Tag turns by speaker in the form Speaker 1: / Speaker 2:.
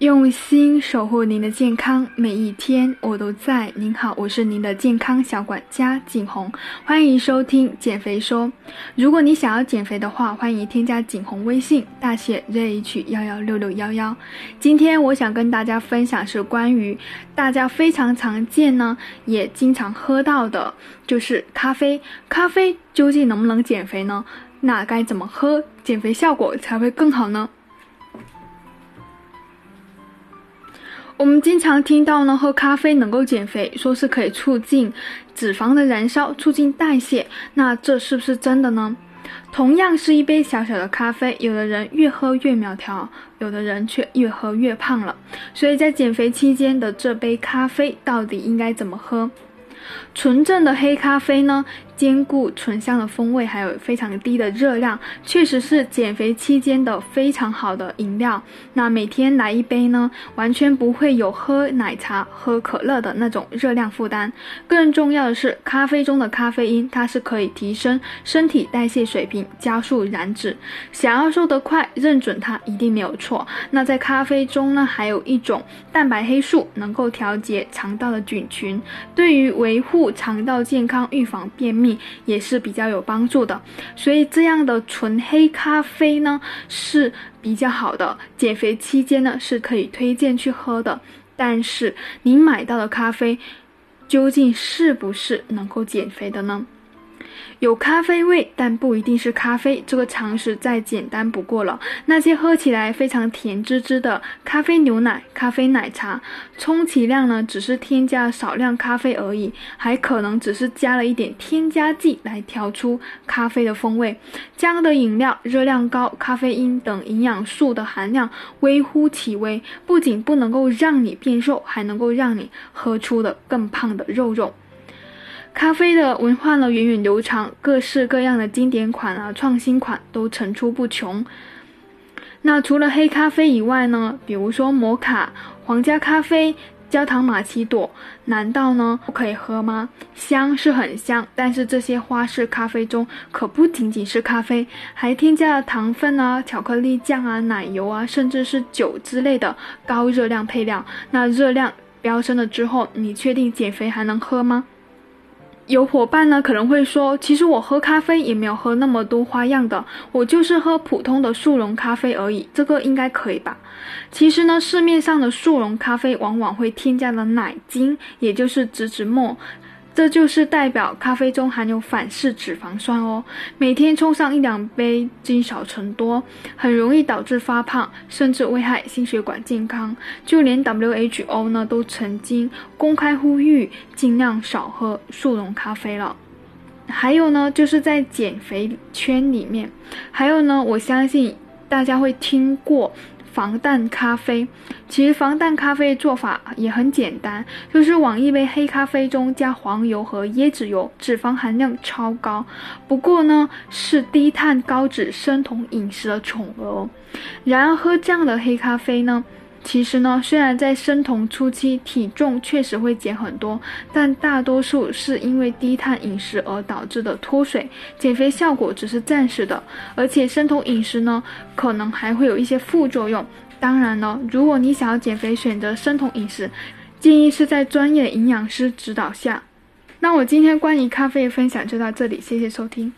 Speaker 1: 用心守护您的健康，每一天我都在。您好，我是您的健康小管家景红，欢迎收听减肥说。如果你想要减肥的话，欢迎添加景红微信，大写 ZH 幺幺六六幺幺。今天我想跟大家分享是关于大家非常常见呢，也经常喝到的，就是咖啡。咖啡究竟能不能减肥呢？那该怎么喝，减肥效果才会更好呢？我们经常听到呢，喝咖啡能够减肥，说是可以促进脂肪的燃烧，促进代谢。那这是不是真的呢？同样是一杯小小的咖啡，有的人越喝越苗条，有的人却越喝越胖了。所以在减肥期间的这杯咖啡到底应该怎么喝？纯正的黑咖啡呢？兼顾醇香的风味，还有非常低的热量，确实是减肥期间的非常好的饮料。那每天来一杯呢，完全不会有喝奶茶、喝可乐的那种热量负担。更重要的是，咖啡中的咖啡因，它是可以提升身体代谢水平，加速燃脂。想要瘦得快，认准它一定没有错。那在咖啡中呢，还有一种蛋白黑素，能够调节肠道的菌群，对于维护肠道健康、预防便秘。也是比较有帮助的，所以这样的纯黑咖啡呢是比较好的，减肥期间呢是可以推荐去喝的。但是你买到的咖啡究竟是不是能够减肥的呢？有咖啡味，但不一定是咖啡，这个常识再简单不过了。那些喝起来非常甜滋滋的咖啡牛奶、咖啡奶茶，充其量呢只是添加少量咖啡而已，还可能只是加了一点添加剂来调出咖啡的风味。这样的饮料热量高，咖啡因等营养素的含量微乎其微，不仅不能够让你变瘦，还能够让你喝出的更胖的肉肉。咖啡的文化呢源远流长，各式各样的经典款啊、创新款都层出不穷。那除了黑咖啡以外呢，比如说摩卡、皇家咖啡、焦糖玛奇朵，难道呢不可以喝吗？香是很香，但是这些花式咖啡中可不仅仅是咖啡，还添加了糖分啊、巧克力酱啊、奶油啊，甚至是酒之类的高热量配料。那热量飙升了之后，你确定减肥还能喝吗？有伙伴呢可能会说，其实我喝咖啡也没有喝那么多花样的，我就是喝普通的速溶咖啡而已，这个应该可以吧？其实呢，市面上的速溶咖啡往往会添加了奶精，也就是植脂末。这就是代表咖啡中含有反式脂肪酸哦。每天冲上一两杯，积少成多，很容易导致发胖，甚至危害心血管健康。就连 WHO 呢都曾经公开呼吁，尽量少喝速溶咖啡了。还有呢，就是在减肥圈里面，还有呢，我相信大家会听过。防弹咖啡，其实防弹咖啡做法也很简单，就是往一杯黑咖啡中加黄油和椰子油，脂肪含量超高。不过呢，是低碳高脂生酮饮食的宠儿。然而喝这样的黑咖啡呢？其实呢，虽然在生酮初期体重确实会减很多，但大多数是因为低碳饮食而导致的脱水，减肥效果只是暂时的。而且生酮饮食呢，可能还会有一些副作用。当然呢，如果你想要减肥，选择生酮饮食，建议是在专业的营养师指导下。那我今天关于咖啡的分享就到这里，谢谢收听。